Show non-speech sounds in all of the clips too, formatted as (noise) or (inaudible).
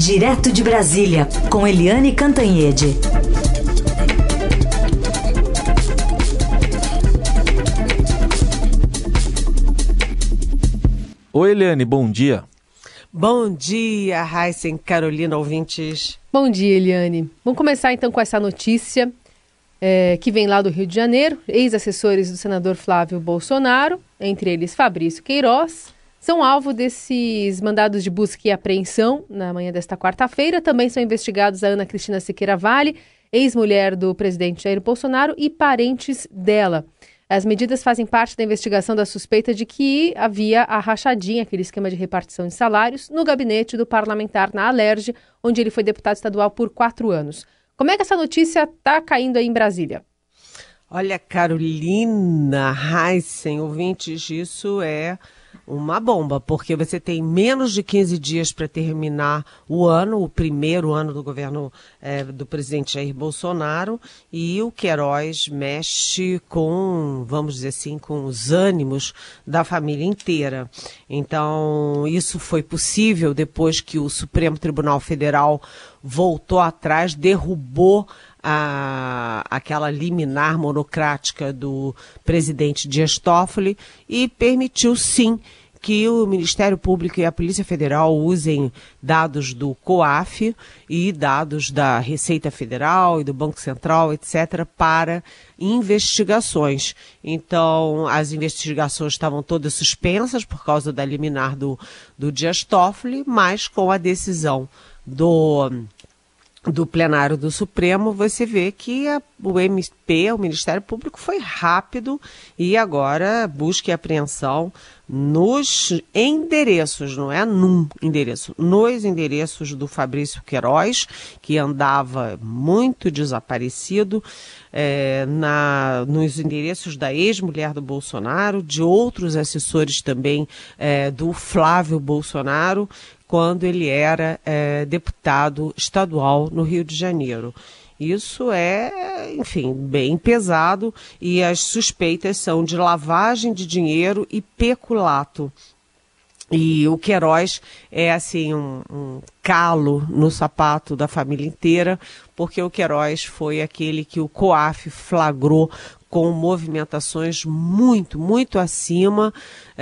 Direto de Brasília, com Eliane Cantanhede. Oi, Eliane, bom dia. Bom dia, Heisen, Carolina, ouvintes. Bom dia, Eliane. Vamos começar então com essa notícia é, que vem lá do Rio de Janeiro. Ex-assessores do senador Flávio Bolsonaro, entre eles Fabrício Queiroz, são alvo desses mandados de busca e apreensão na manhã desta quarta-feira. Também são investigados a Ana Cristina Siqueira Vale, ex-mulher do presidente Jair Bolsonaro, e parentes dela. As medidas fazem parte da investigação da suspeita de que havia a rachadinha, aquele esquema de repartição de salários, no gabinete do parlamentar na Alerj, onde ele foi deputado estadual por quatro anos. Como é que essa notícia está caindo aí em Brasília? Olha, Carolina Heissen, ouvintes, isso é uma bomba, porque você tem menos de 15 dias para terminar o ano, o primeiro ano do governo é, do presidente Jair Bolsonaro, e o Queiroz mexe com, vamos dizer assim, com os ânimos da família inteira. Então, isso foi possível depois que o Supremo Tribunal Federal voltou atrás, derrubou a, aquela liminar monocrática do presidente Dias Toffoli e permitiu sim que o Ministério Público e a Polícia Federal usem dados do COAF e dados da Receita Federal e do Banco Central, etc., para investigações. Então, as investigações estavam todas suspensas por causa da liminar do, do Dias Toffoli, mas com a decisão do do plenário do Supremo, você vê que a, o MP, o Ministério Público, foi rápido e agora busca e apreensão nos endereços, não é? Num endereço, nos endereços do Fabrício Queiroz, que andava muito desaparecido, é, na, nos endereços da ex-mulher do Bolsonaro, de outros assessores também é, do Flávio Bolsonaro, quando ele era é, deputado estadual no Rio de Janeiro. Isso é, enfim, bem pesado e as suspeitas são de lavagem de dinheiro e peculato. E o Queiroz é assim um, um, calo no sapato da família inteira, porque o Queiroz foi aquele que o COAF flagrou com movimentações muito, muito acima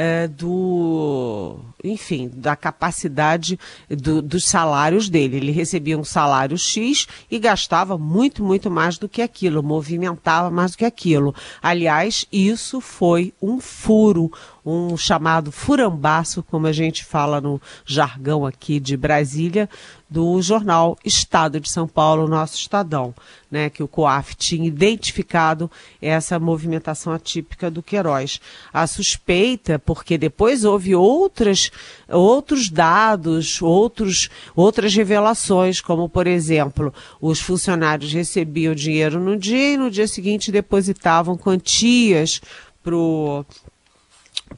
é, do, enfim, da capacidade do, dos salários dele. Ele recebia um salário X e gastava muito, muito mais do que aquilo, movimentava mais do que aquilo. Aliás, isso foi um furo, um chamado furambaço, como a gente fala no jargão aqui de Brasília, do jornal Estado de São Paulo, nosso Estadão, né, que o COAF tinha identificado essa movimentação atípica do Queiroz. A suspeita, porque depois houve outras, outros dados, outros, outras revelações, como por exemplo, os funcionários recebiam dinheiro no dia e no dia seguinte depositavam quantias para o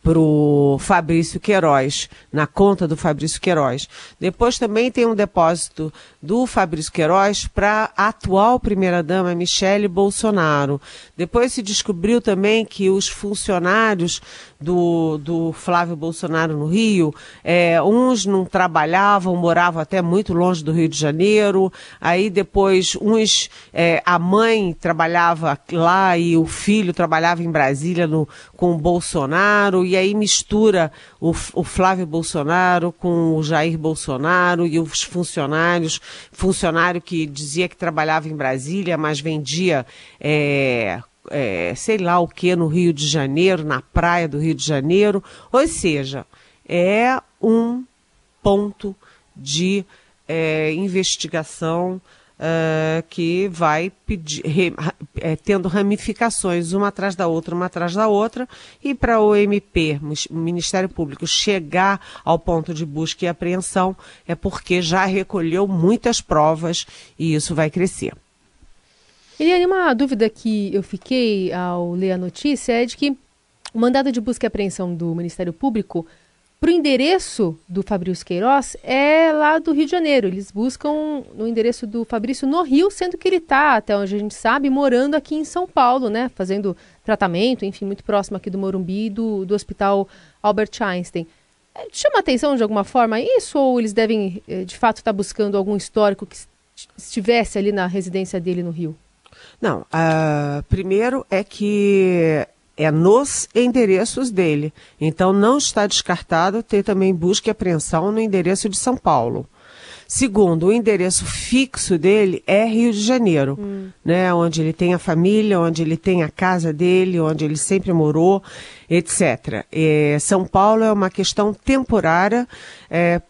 para o Fabrício Queiroz, na conta do Fabrício Queiroz. Depois também tem um depósito do Fabrício Queiroz para a atual primeira-dama Michele Bolsonaro. Depois se descobriu também que os funcionários do, do Flávio Bolsonaro no Rio, é, uns não trabalhavam, moravam até muito longe do Rio de Janeiro, aí depois uns, é, a mãe trabalhava lá e o filho trabalhava em Brasília no, com o Bolsonaro, e aí mistura o, o Flávio Bolsonaro com o Jair Bolsonaro e os funcionários, funcionário que dizia que trabalhava em Brasília, mas vendia é, é, sei lá o que no Rio de Janeiro, na praia do Rio de Janeiro. Ou seja, é um ponto de é, investigação uh, que vai pedir, re, é, tendo ramificações uma atrás da outra, uma atrás da outra, e para o MP, o Ministério Público, chegar ao ponto de busca e apreensão, é porque já recolheu muitas provas e isso vai crescer. Eliane, uma dúvida que eu fiquei ao ler a notícia é de que o mandado de busca e apreensão do Ministério Público para o endereço do Fabrício Queiroz é lá do Rio de Janeiro. Eles buscam no endereço do Fabrício no Rio, sendo que ele está, até onde a gente sabe, morando aqui em São Paulo, né? Fazendo tratamento, enfim, muito próximo aqui do Morumbi e do, do Hospital Albert Einstein. chama atenção de alguma forma isso ou eles devem, eh, de fato, estar buscando algum histórico que estivesse ali na residência dele no Rio? Não, uh, primeiro é que é nos endereços dele. Então não está descartado ter também busca e apreensão no endereço de São Paulo. Segundo, o endereço fixo dele é Rio de Janeiro, hum. né? Onde ele tem a família, onde ele tem a casa dele, onde ele sempre morou, etc. É, São Paulo é uma questão temporária, (laughs) é,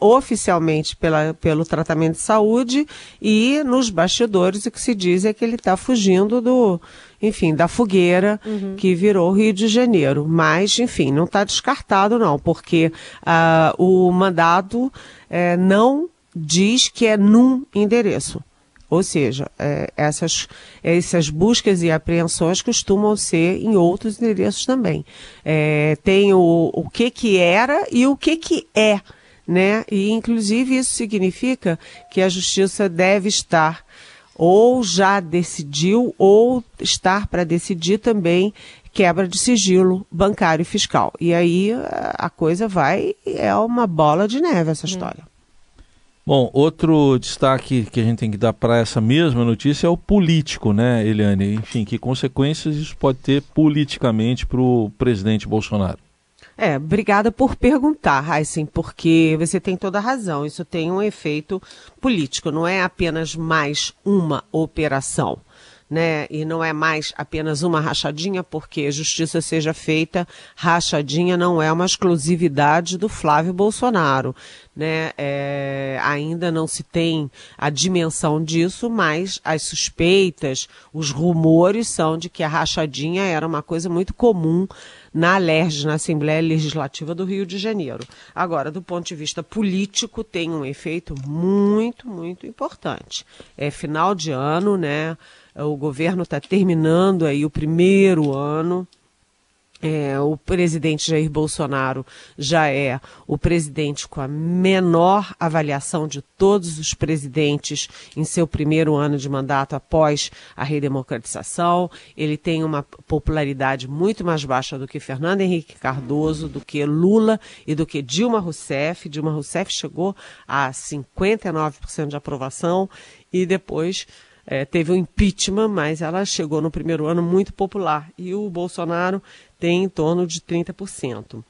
oficialmente pela, pelo tratamento de saúde e nos bastidores o que se diz é que ele está fugindo do, enfim, da fogueira uhum. que virou Rio de Janeiro. Mas, enfim, não está descartado não, porque uh, o mandado uh, não diz que é num endereço. Ou seja, é, essas, essas buscas e apreensões costumam ser em outros endereços também. É, tem o, o que que era e o que que é, né? E inclusive isso significa que a justiça deve estar ou já decidiu ou estar para decidir também quebra de sigilo bancário e fiscal. E aí a coisa vai, é uma bola de neve essa hum. história. Bom, outro destaque que a gente tem que dar para essa mesma notícia é o político, né, Eliane? Enfim, que consequências isso pode ter politicamente para o presidente Bolsonaro? É, obrigada por perguntar, Heisen, porque você tem toda a razão. Isso tem um efeito político, não é apenas mais uma operação né? E não é mais apenas uma rachadinha, porque justiça seja feita, rachadinha não é uma exclusividade do Flávio Bolsonaro, né? É, ainda não se tem a dimensão disso, mas as suspeitas, os rumores são de que a rachadinha era uma coisa muito comum na LERJ, na Assembleia Legislativa do Rio de Janeiro. Agora, do ponto de vista político, tem um efeito muito, muito importante. É final de ano, né? O governo está terminando aí o primeiro ano. É, o presidente Jair Bolsonaro já é o presidente com a menor avaliação de todos os presidentes em seu primeiro ano de mandato após a redemocratização. Ele tem uma popularidade muito mais baixa do que Fernando Henrique Cardoso, do que Lula e do que Dilma Rousseff. Dilma Rousseff chegou a 59% de aprovação e depois é, teve o um impeachment, mas ela chegou no primeiro ano muito popular. E o Bolsonaro tem em torno de 30%.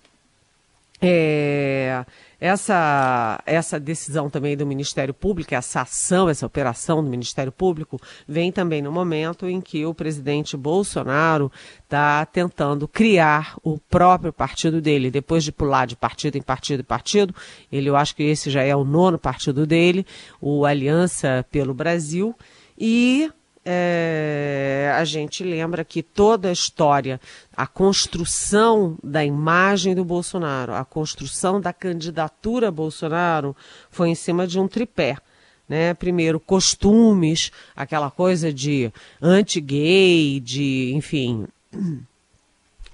É, essa, essa decisão também do Ministério Público, essa ação, essa operação do Ministério Público, vem também no momento em que o presidente Bolsonaro está tentando criar o próprio partido dele. Depois de pular de partido em partido em partido, ele, eu acho que esse já é o nono partido dele, o Aliança pelo Brasil. E é, a gente lembra que toda a história, a construção da imagem do Bolsonaro, a construção da candidatura Bolsonaro foi em cima de um tripé. Né? Primeiro, costumes, aquela coisa de anti-gay, de, enfim, (clears throat)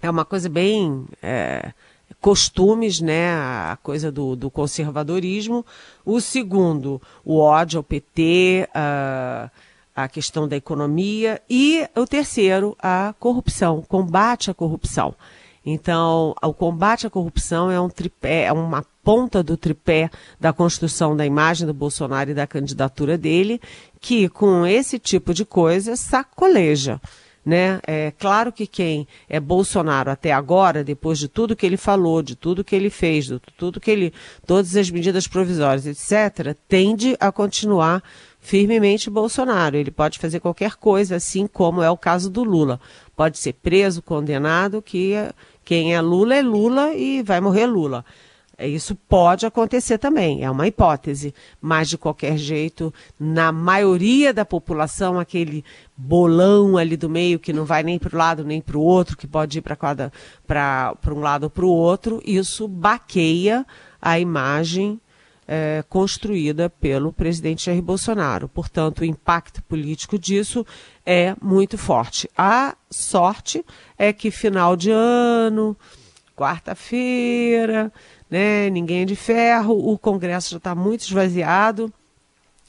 é uma coisa bem. É, costumes, né, a coisa do, do, conservadorismo. O segundo, o ódio ao PT, uh, a questão da economia e o terceiro, a corrupção, combate à corrupção. Então, o combate à corrupção é um tripé, é uma ponta do tripé da construção da imagem do Bolsonaro e da candidatura dele, que com esse tipo de coisa sacoleja. Né? É claro que quem é Bolsonaro até agora, depois de tudo que ele falou, de tudo que ele fez, de tudo que ele, todas as medidas provisórias, etc., tende a continuar firmemente Bolsonaro. Ele pode fazer qualquer coisa, assim como é o caso do Lula. Pode ser preso, condenado, que quem é Lula é Lula e vai morrer Lula. Isso pode acontecer também, é uma hipótese, mas de qualquer jeito, na maioria da população, aquele bolão ali do meio que não vai nem para o lado nem para o outro, que pode ir para um lado ou para o outro, isso baqueia a imagem é, construída pelo presidente Jair Bolsonaro. Portanto, o impacto político disso é muito forte. A sorte é que final de ano, quarta-feira, né, ninguém é de ferro, o Congresso já está muito esvaziado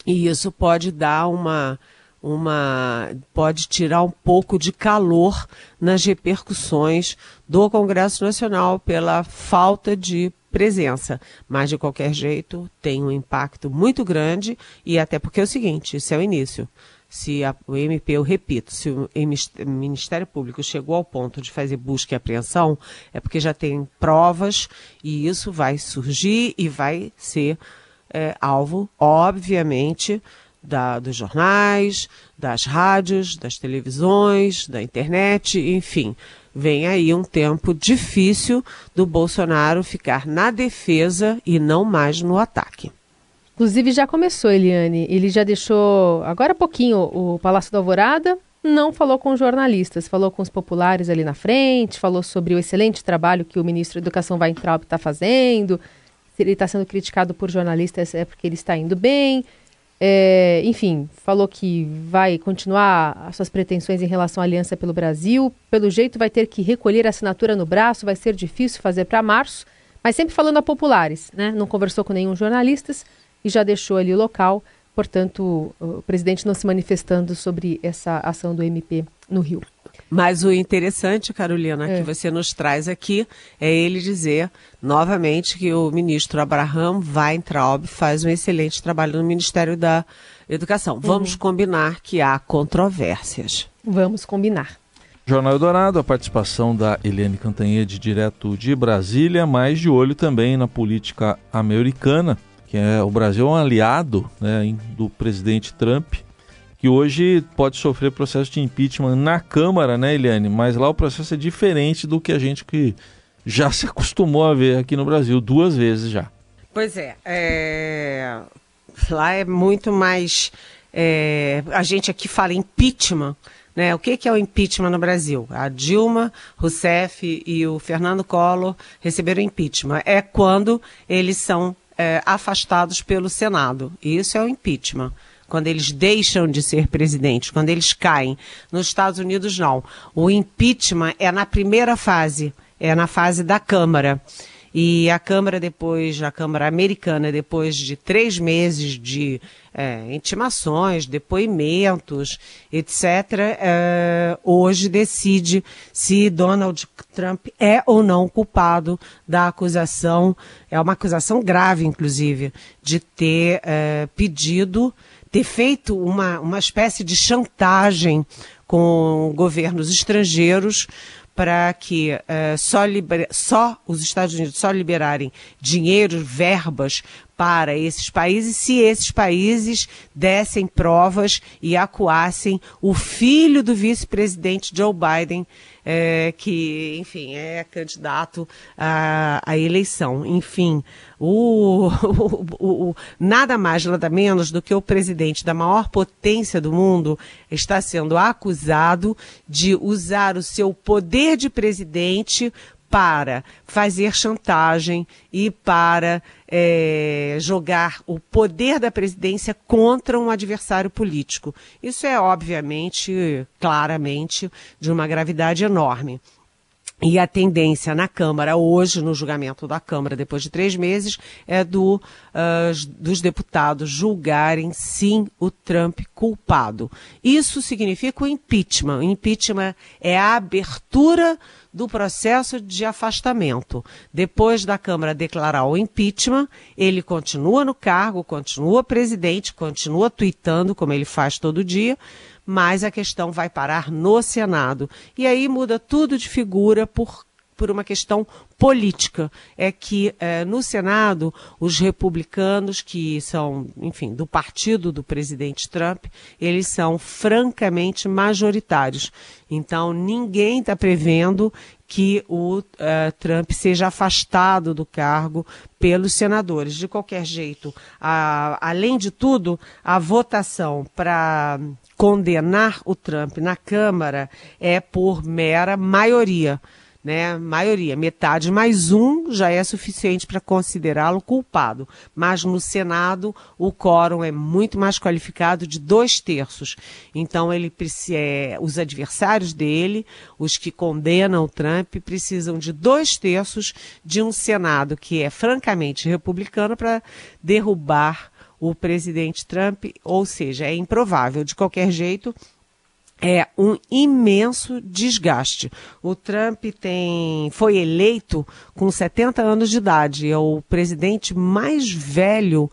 e isso pode dar uma uma pode tirar um pouco de calor nas repercussões do Congresso Nacional pela falta de presença. Mas, de qualquer jeito, tem um impacto muito grande e até porque é o seguinte, isso é o início. Se a, o MP, eu repito, se o Ministério Público chegou ao ponto de fazer busca e apreensão, é porque já tem provas e isso vai surgir e vai ser é, alvo, obviamente, da, dos jornais, das rádios, das televisões, da internet, enfim. Vem aí um tempo difícil do Bolsonaro ficar na defesa e não mais no ataque. Inclusive já começou, Eliane. Ele já deixou, agora há pouquinho, o Palácio da Alvorada, não falou com jornalistas, falou com os populares ali na frente, falou sobre o excelente trabalho que o ministro da Educação Weintraub está fazendo. Se ele está sendo criticado por jornalistas é porque ele está indo bem. É, enfim, falou que vai continuar as suas pretensões em relação à Aliança pelo Brasil. Pelo jeito, vai ter que recolher a assinatura no braço, vai ser difícil fazer para março, mas sempre falando a populares, né? Não conversou com nenhum jornalistas e já deixou ali o local. Portanto, o presidente não se manifestando sobre essa ação do MP no Rio. Mas o interessante, Carolina, é. que você nos traz aqui é ele dizer novamente que o ministro Abraham Weintraub faz um excelente trabalho no Ministério da Educação. Uhum. Vamos combinar que há controvérsias. Vamos combinar. Jornal Eldorado, a participação da Eliane Cantanhede, direto de Brasília, mas de olho também na política americana, que é o Brasil é um aliado né, do presidente Trump que hoje pode sofrer processo de impeachment na Câmara, né, Eliane? Mas lá o processo é diferente do que a gente que já se acostumou a ver aqui no Brasil, duas vezes já. Pois é, é... lá é muito mais. É... A gente aqui fala impeachment. Né? O que, que é o impeachment no Brasil? A Dilma Rousseff e o Fernando Collor receberam impeachment. É quando eles são é, afastados pelo Senado. Isso é o impeachment quando eles deixam de ser presidentes, quando eles caem. Nos Estados Unidos, não. O impeachment é na primeira fase, é na fase da Câmara. E a Câmara, depois, a Câmara Americana, depois de três meses de é, intimações, depoimentos, etc., é, hoje decide se Donald Trump é ou não culpado da acusação, é uma acusação grave, inclusive, de ter é, pedido ter feito uma, uma espécie de chantagem com governos estrangeiros para que uh, só, só os Estados Unidos só liberarem dinheiro, verbas para esses países, se esses países dessem provas e acuassem o filho do vice-presidente Joe Biden, é, que, enfim, é candidato à, à eleição. Enfim, (laughs) o, o, o, nada mais, nada menos do que o presidente da maior potência do mundo está sendo acusado de usar o seu poder de presidente para fazer chantagem e para é, jogar o poder da presidência contra um adversário político. Isso é, obviamente, claramente, de uma gravidade enorme. E a tendência na Câmara hoje, no julgamento da Câmara, depois de três meses, é do, uh, dos deputados julgarem sim o Trump culpado. Isso significa o impeachment. O impeachment é a abertura do processo de afastamento. Depois da Câmara declarar o impeachment, ele continua no cargo, continua presidente, continua tweetando, como ele faz todo dia, mas a questão vai parar no Senado. E aí muda tudo de figura por, por uma questão política. É que eh, no Senado, os republicanos, que são, enfim, do partido do presidente Trump, eles são francamente majoritários. Então, ninguém está prevendo que o uh, Trump seja afastado do cargo pelos senadores. De qualquer jeito, a, além de tudo, a votação para condenar o Trump na Câmara é por mera maioria né, maioria, metade mais um já é suficiente para considerá-lo culpado. Mas no Senado o quórum é muito mais qualificado de dois terços. Então ele é, os adversários dele, os que condenam o Trump, precisam de dois terços de um Senado que é francamente republicano para derrubar o presidente Trump. Ou seja, é improvável de qualquer jeito é um imenso desgaste. O Trump tem, foi eleito com 70 anos de idade, é o presidente mais velho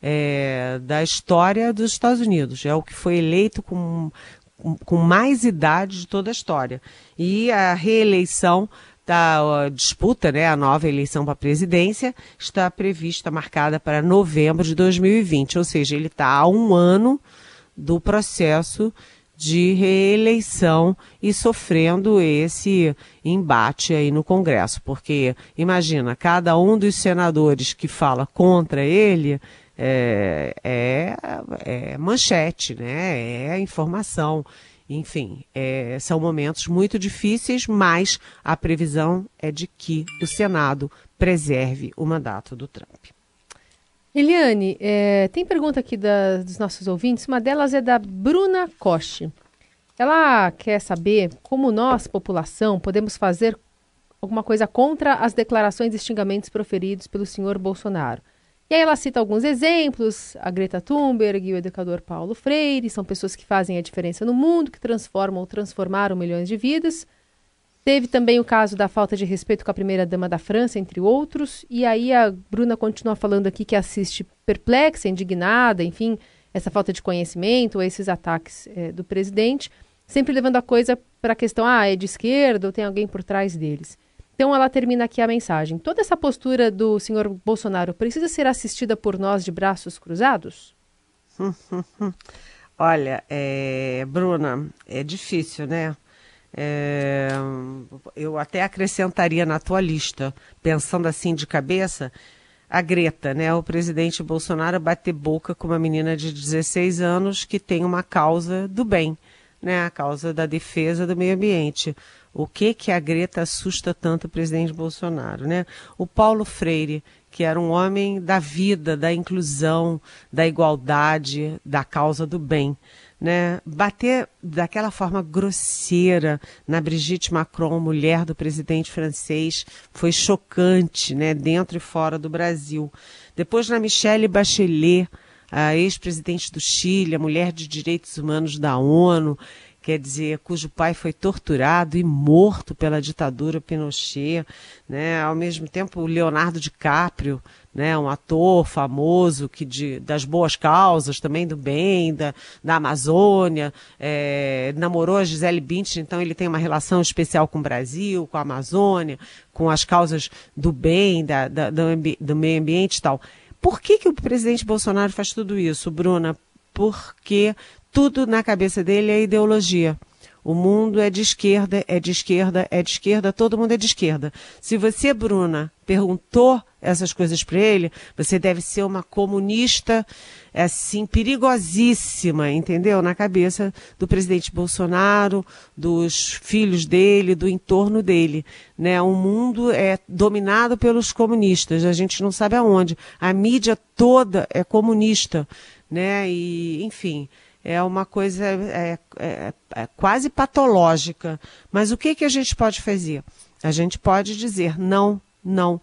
é, da história dos Estados Unidos. É o que foi eleito com, com mais idade de toda a história. E a reeleição da disputa, né, a nova eleição para a presidência, está prevista, marcada para novembro de 2020. Ou seja, ele está há um ano do processo de reeleição e sofrendo esse embate aí no Congresso, porque imagina, cada um dos senadores que fala contra ele é, é, é manchete, né? É informação. Enfim, é, são momentos muito difíceis, mas a previsão é de que o Senado preserve o mandato do Trump. Eliane, é, tem pergunta aqui da, dos nossos ouvintes. Uma delas é da Bruna Koch. Ela quer saber como nós, população, podemos fazer alguma coisa contra as declarações e xingamentos proferidos pelo senhor Bolsonaro. E aí ela cita alguns exemplos, a Greta Thunberg e o educador Paulo Freire, são pessoas que fazem a diferença no mundo, que transformam ou transformaram milhões de vidas. Teve também o caso da falta de respeito com a primeira-dama da França, entre outros. E aí a Bruna continua falando aqui que assiste perplexa, indignada, enfim, essa falta de conhecimento, esses ataques é, do presidente, sempre levando a coisa para a questão, ah, é de esquerda ou tem alguém por trás deles. Então ela termina aqui a mensagem. Toda essa postura do senhor Bolsonaro precisa ser assistida por nós de braços cruzados? (laughs) Olha, é, Bruna, é difícil, né? É, eu até acrescentaria na tua lista, pensando assim de cabeça, a Greta, né? O presidente Bolsonaro bater boca com uma menina de 16 anos que tem uma causa do bem, né? A causa da defesa do meio ambiente. O que que a Greta assusta tanto o presidente Bolsonaro, né? O Paulo Freire, que era um homem da vida, da inclusão, da igualdade, da causa do bem né, bater daquela forma grosseira na Brigitte Macron, mulher do presidente francês, foi chocante, né, dentro e fora do Brasil. Depois na Michelle Bachelet, a ex-presidente do Chile, a mulher de direitos humanos da ONU, quer dizer, cujo pai foi torturado e morto pela ditadura Pinochet, né? Ao mesmo tempo, o Leonardo DiCaprio, né? Um ator famoso que de, das boas causas, também do bem, da, da Amazônia, é, namorou a Gisele Bündchen, então ele tem uma relação especial com o Brasil, com a Amazônia, com as causas do bem, da, da do, do meio ambiente e tal. Por que, que o presidente Bolsonaro faz tudo isso, Bruna? Porque tudo na cabeça dele é ideologia. O mundo é de esquerda, é de esquerda, é de esquerda, todo mundo é de esquerda. Se você, Bruna, perguntou essas coisas para ele, você deve ser uma comunista, assim, perigosíssima, entendeu? Na cabeça do presidente Bolsonaro, dos filhos dele, do entorno dele. Né? O mundo é dominado pelos comunistas, a gente não sabe aonde. A mídia toda é comunista, né? E, enfim é uma coisa é, é, é quase patológica. Mas o que, que a gente pode fazer? A gente pode dizer não, não.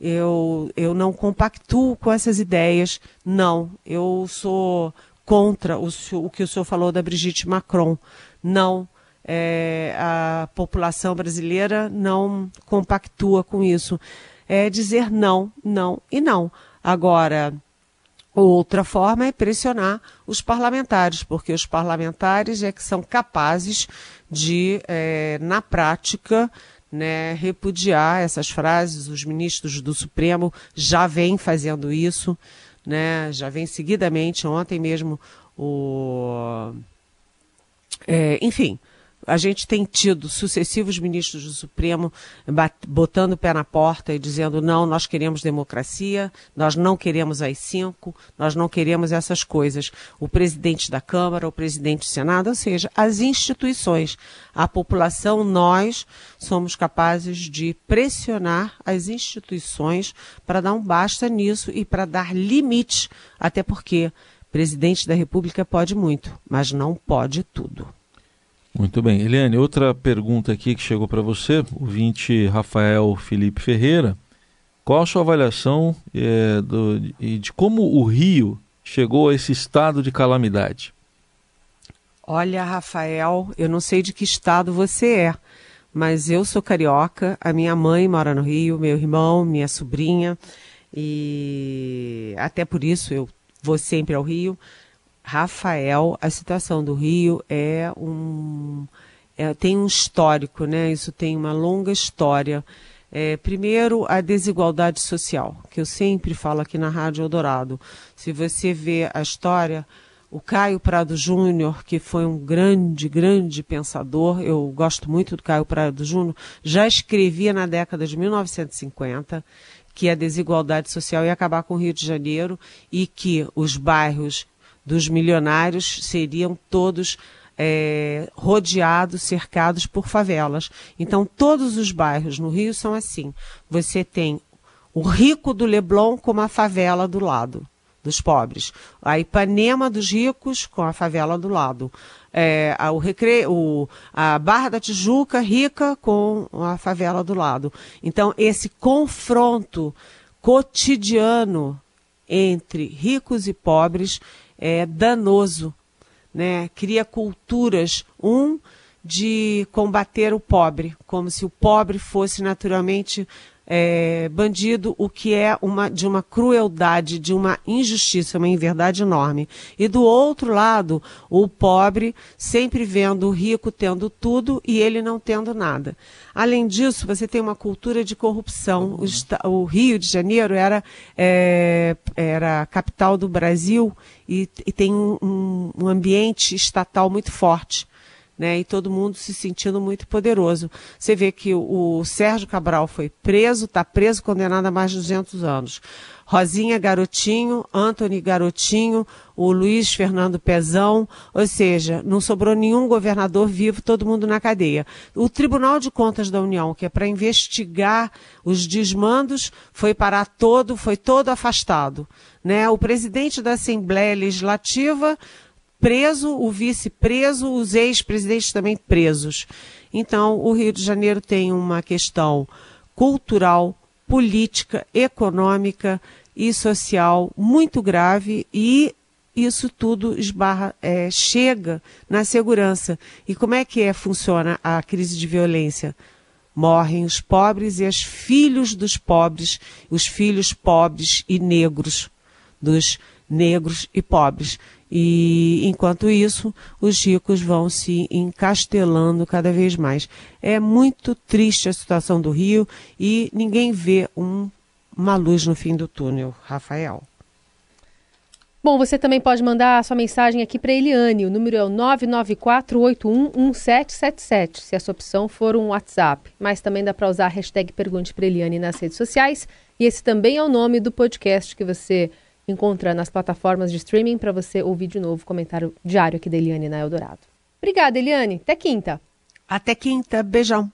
Eu, eu não compactuo com essas ideias, não. Eu sou contra o, o que o senhor falou da Brigitte Macron. Não. É, a população brasileira não compactua com isso. É dizer não, não e não. Agora, Outra forma é pressionar os parlamentares, porque os parlamentares é que são capazes de, é, na prática, né, repudiar essas frases. Os ministros do Supremo já vêm fazendo isso, né, já vem seguidamente. Ontem mesmo o. É, enfim, a gente tem tido sucessivos ministros do Supremo botando o pé na porta e dizendo não, nós queremos democracia, nós não queremos as cinco, nós não queremos essas coisas. O presidente da Câmara, o presidente do Senado, ou seja, as instituições, a população, nós somos capazes de pressionar as instituições para dar um basta nisso e para dar limites, até porque presidente da República pode muito, mas não pode tudo. Muito bem. Eliane, outra pergunta aqui que chegou para você, o vinte Rafael Felipe Ferreira. Qual a sua avaliação é, do, de como o Rio chegou a esse estado de calamidade? Olha, Rafael, eu não sei de que estado você é, mas eu sou carioca, a minha mãe mora no Rio, meu irmão, minha sobrinha, e até por isso eu vou sempre ao Rio. Rafael, a situação do Rio é um. É, tem um histórico, né? Isso tem uma longa história. É, primeiro, a desigualdade social, que eu sempre falo aqui na Rádio Eldorado. Se você vê a história, o Caio Prado Júnior, que foi um grande, grande pensador, eu gosto muito do Caio Prado Júnior, já escrevia na década de 1950 que a desigualdade social ia acabar com o Rio de Janeiro e que os bairros dos milionários seriam todos é, rodeados, cercados por favelas. Então, todos os bairros no Rio são assim. Você tem o rico do Leblon com uma favela do lado dos pobres. A Ipanema dos ricos com a favela do lado. É, a, o recre... o, a Barra da Tijuca rica com a favela do lado. Então, esse confronto cotidiano entre ricos e pobres é danoso. Né? Cria culturas, um, de combater o pobre, como se o pobre fosse naturalmente é, bandido, o que é uma, de uma crueldade, de uma injustiça, uma inverdade enorme. E do outro lado, o pobre sempre vendo o rico tendo tudo e ele não tendo nada. Além disso, você tem uma cultura de corrupção. O, o Rio de Janeiro era, é, era a capital do Brasil e, e tem um, um ambiente estatal muito forte né? E todo mundo se sentindo muito poderoso. Você vê que o, o Sérgio Cabral foi preso, está preso, condenado a mais de 200 anos. Rosinha Garotinho, Anthony Garotinho, o Luiz Fernando Pezão, ou seja, não sobrou nenhum governador vivo, todo mundo na cadeia. O Tribunal de Contas da União, que é para investigar os desmandos, foi parar todo, foi todo afastado. Né? O presidente da Assembleia Legislativa preso, o vice preso, os ex-presidentes também presos. Então, o Rio de Janeiro tem uma questão cultural, política, econômica e social muito grave e isso tudo esbarra, é, chega na segurança. E como é que é, funciona a crise de violência? Morrem os pobres e os filhos dos pobres, os filhos pobres e negros dos negros e pobres. E enquanto isso, os ricos vão se encastelando cada vez mais. É muito triste a situação do Rio e ninguém vê um, uma luz no fim do túnel, Rafael. Bom, você também pode mandar a sua mensagem aqui para Eliane. O número é o 994811777, se essa opção for um WhatsApp. Mas também dá para usar a hashtag Pergunte para Eliane nas redes sociais. E esse também é o nome do podcast que você encontra nas plataformas de streaming para você ouvir de novo o comentário diário aqui da Eliane na Eldorado. Obrigada, Eliane. Até quinta. Até quinta. Beijão.